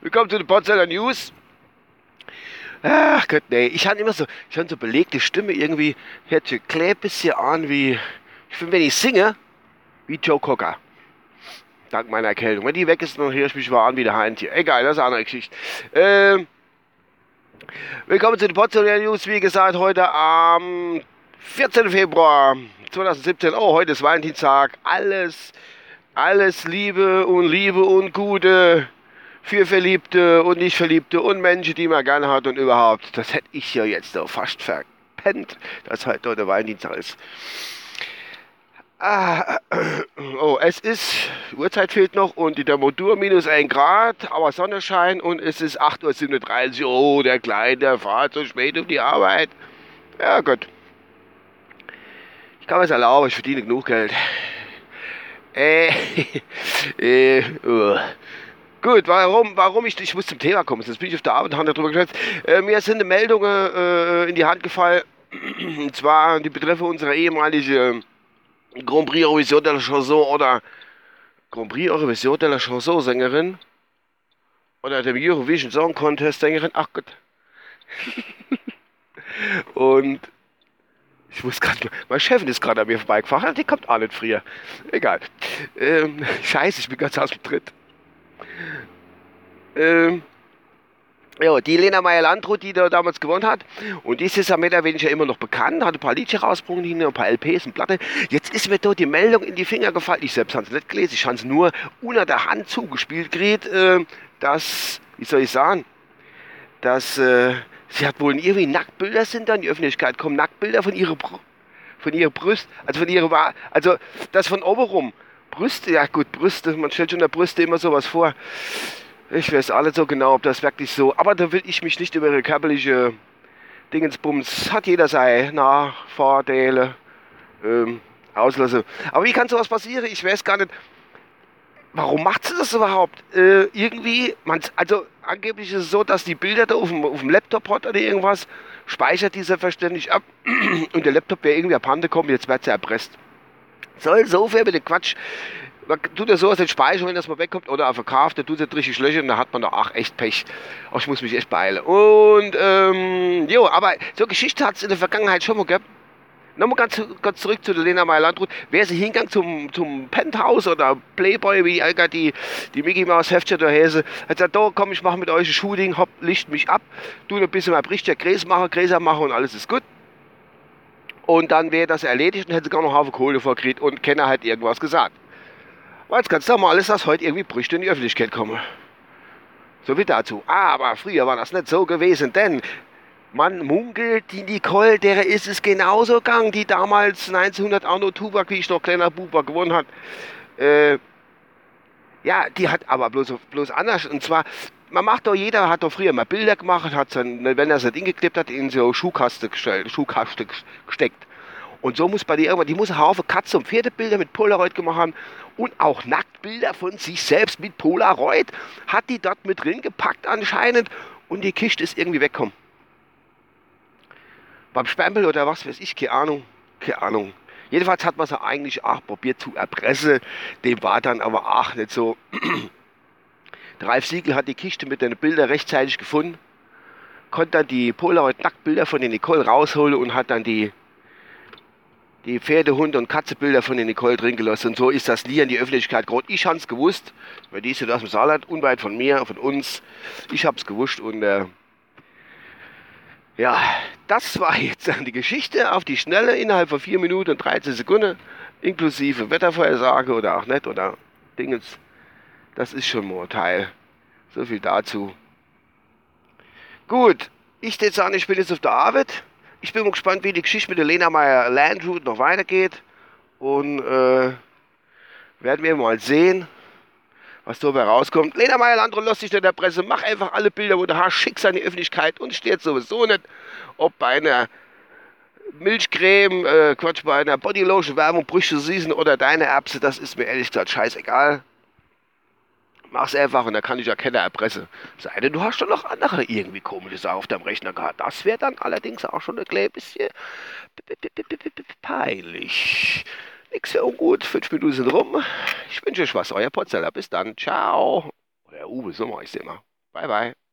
Willkommen zu den Potsdamer News. Ach Gott, nee, ich habe immer so, ich habe so belegte Stimme irgendwie, hört sich ein bisschen an wie, ich finde, wenn ich singe, wie Joe Cocker. Dank meiner Erkältung. Wenn die weg ist, dann höre ich mich mal an wie der Heintje. Egal, das ist eine andere Geschichte. Ähm, willkommen zu den Potsdamer News. Wie gesagt, heute am 14. Februar 2017. Oh, heute ist Valentinstag. Alles, alles Liebe und Liebe und Gute für Verliebte und Nicht-Verliebte und Menschen, die man gerne hat und überhaupt. Das hätte ich ja jetzt so fast verpennt, dass heute der Valentinstag ist. Ah, oh, es ist, Uhrzeit fehlt noch und die Temperatur minus 1 Grad, aber Sonnenschein und es ist 8.37 Uhr. Oh, der Kleine, der fährt so spät um die Arbeit. Ja, gut. Ich kann mir es erlauben, ich verdiene genug Geld. Äh, äh, uh. Gut, warum, warum ich, ich muss zum Thema kommen, jetzt bin ich auf der Arbeit und habe darüber gesprochen. Äh, mir sind Meldungen äh, in die Hand gefallen, und zwar, die betreffen unsere ehemalige Grand Prix Eurovision de la Chanson oder Grand Prix Eurovision de la Chanson Sängerin oder dem Eurovision Song Contest Sängerin. Ach Gott. Und ich muss gerade, mein Chef ist gerade an mir vorbeigefahren, die kommt auch nicht früher. Egal. Ähm, scheiße, ich bin ganz aus dem Tritt. Ähm, ja, die Lena Meyer-Landrut, die da damals gewonnen hat. Und die ist ja mehr oder weniger immer noch bekannt, hat ein paar Liedchen rausgebracht, ein paar LPs und Platte. Jetzt ist mir dort die Meldung in die Finger gefallen. Ich selbst habe es nicht gelesen, ich habe es nur unter der Hand zugespielt gekriegt, äh, dass, wie soll ich sagen, dass äh, sie hat wohl irgendwie Nacktbilder sind dann in die Öffentlichkeit kommen, Nacktbilder von ihrer, von ihrer Brust, also von ihrer, also das von oben Brüste, ja gut, Brüste, man stellt schon der Brüste immer sowas vor. Ich weiß alle so genau, ob das wirklich so. Aber da will ich mich nicht über ihre körperliche Dingensbums. Hat jeder seine Nachvorteile, ähm, Auslöse. Aber wie kann sowas passieren? Ich weiß gar nicht. Warum macht sie das überhaupt? Äh, irgendwie, man, also angeblich ist es so, dass die Bilder da auf dem, auf dem Laptop hat oder irgendwas, speichert die selbstverständlich ab und der Laptop wäre irgendwie abhanden gekommen, jetzt wird sie erpresst. Soll so viel mit dem Quatsch man tut ja so aus den Speicher, wenn das mal wegkommt, oder auf verkauft, da tut es richtig Löcher und da hat man da, ach, echt Pech. Ach, ich muss mich echt beeilen. Und, ähm, jo, aber so Geschichte hat es in der Vergangenheit schon mal gehabt. Nochmal ganz, ganz zurück zu der Lena Meyer-Landrut. Wäre sie hingegangen zum, zum Penthouse oder Playboy, wie Alka die, die Mickey Mouse Heftchen da Häse, hat gesagt, da komm, ich mache mit euch ein Shooting, hopp, licht mich ab, du ein bisschen mal Brichter, Gräser machen, Gräser machen und alles ist gut. Und dann wäre das erledigt und hätte sie gar noch Haufen Kohle vorkriegt und Kenner hat irgendwas gesagt. Weil es ganz normal ist, dass heute irgendwie Brüche in die Öffentlichkeit kommen. So wie dazu. Aber früher war das nicht so gewesen, denn man munkelt, die Nicole, der ist es genauso gegangen, die damals 1900 Arno Tubak, wie ich noch kleiner Bub war, gewonnen hat. Äh, ja, die hat aber bloß, bloß anders. Und zwar, man macht doch, jeder hat doch früher mal Bilder gemacht, hat dann, wenn er es nicht ingeklebt hat, in so Schuhkaste, gestellt, Schuhkaste gesteckt. Und so muss bei dir irgendwann, die muss einen Haufen Katze- und Pferdebilder mit Polaroid gemacht haben und auch Nacktbilder von sich selbst mit Polaroid hat die dort mit drin gepackt anscheinend und die Kiste ist irgendwie weggekommen. Beim Spambel oder was weiß ich, keine Ahnung, keine Ahnung. Jedenfalls hat man sie eigentlich auch probiert zu erpressen, dem war dann aber auch nicht so. Der Ralf Siegel hat die Kiste mit den Bildern rechtzeitig gefunden, konnte dann die Polaroid-Nacktbilder von den Nicole rausholen und hat dann die die Pferde, Hunde und Katzebilder von den Nicole drin gelassen. Und so ist das nie an die Öffentlichkeit gekommen. Ich habe es gewusst, weil die ist ja aus dem Saarland, unweit von mir, von uns. Ich habe es gewusst und äh, ja, das war jetzt dann die Geschichte auf die Schnelle innerhalb von 4 Minuten und 13 Sekunden, inklusive Wettervorhersage oder auch nicht oder Dingens. Das ist schon ein Teil. So viel dazu. Gut, ich jetzt sagen, ich bin jetzt auf der Arbeit ich bin gespannt, wie die Geschichte mit der Lena Meyer Landroot noch weitergeht. Und äh, werden wir mal sehen, was dabei rauskommt. Lena Meyer Landroot lässt sich in der Presse. Mach einfach alle Bilder, wo du hast, schick's an die Öffentlichkeit und steht sowieso nicht, ob bei einer Milchcreme, äh, Quatsch, bei einer Bodylotion Werbung Brüche süßen oder deine Erbse, das ist mir ehrlich gesagt scheißegal. Mach's einfach und dann kann ich ja keine Erpresse. Sei denn, du hast doch noch andere irgendwie komische Sachen auf deinem Rechner gehabt. Das wäre dann allerdings auch schon ein klein bisschen peinlich. Nix so ungut. Fünf Minuten sind rum. Ich wünsche euch was. Euer Potzeller. Bis dann. Ciao. Oder Uwe Sommer ist immer. Bye, bye.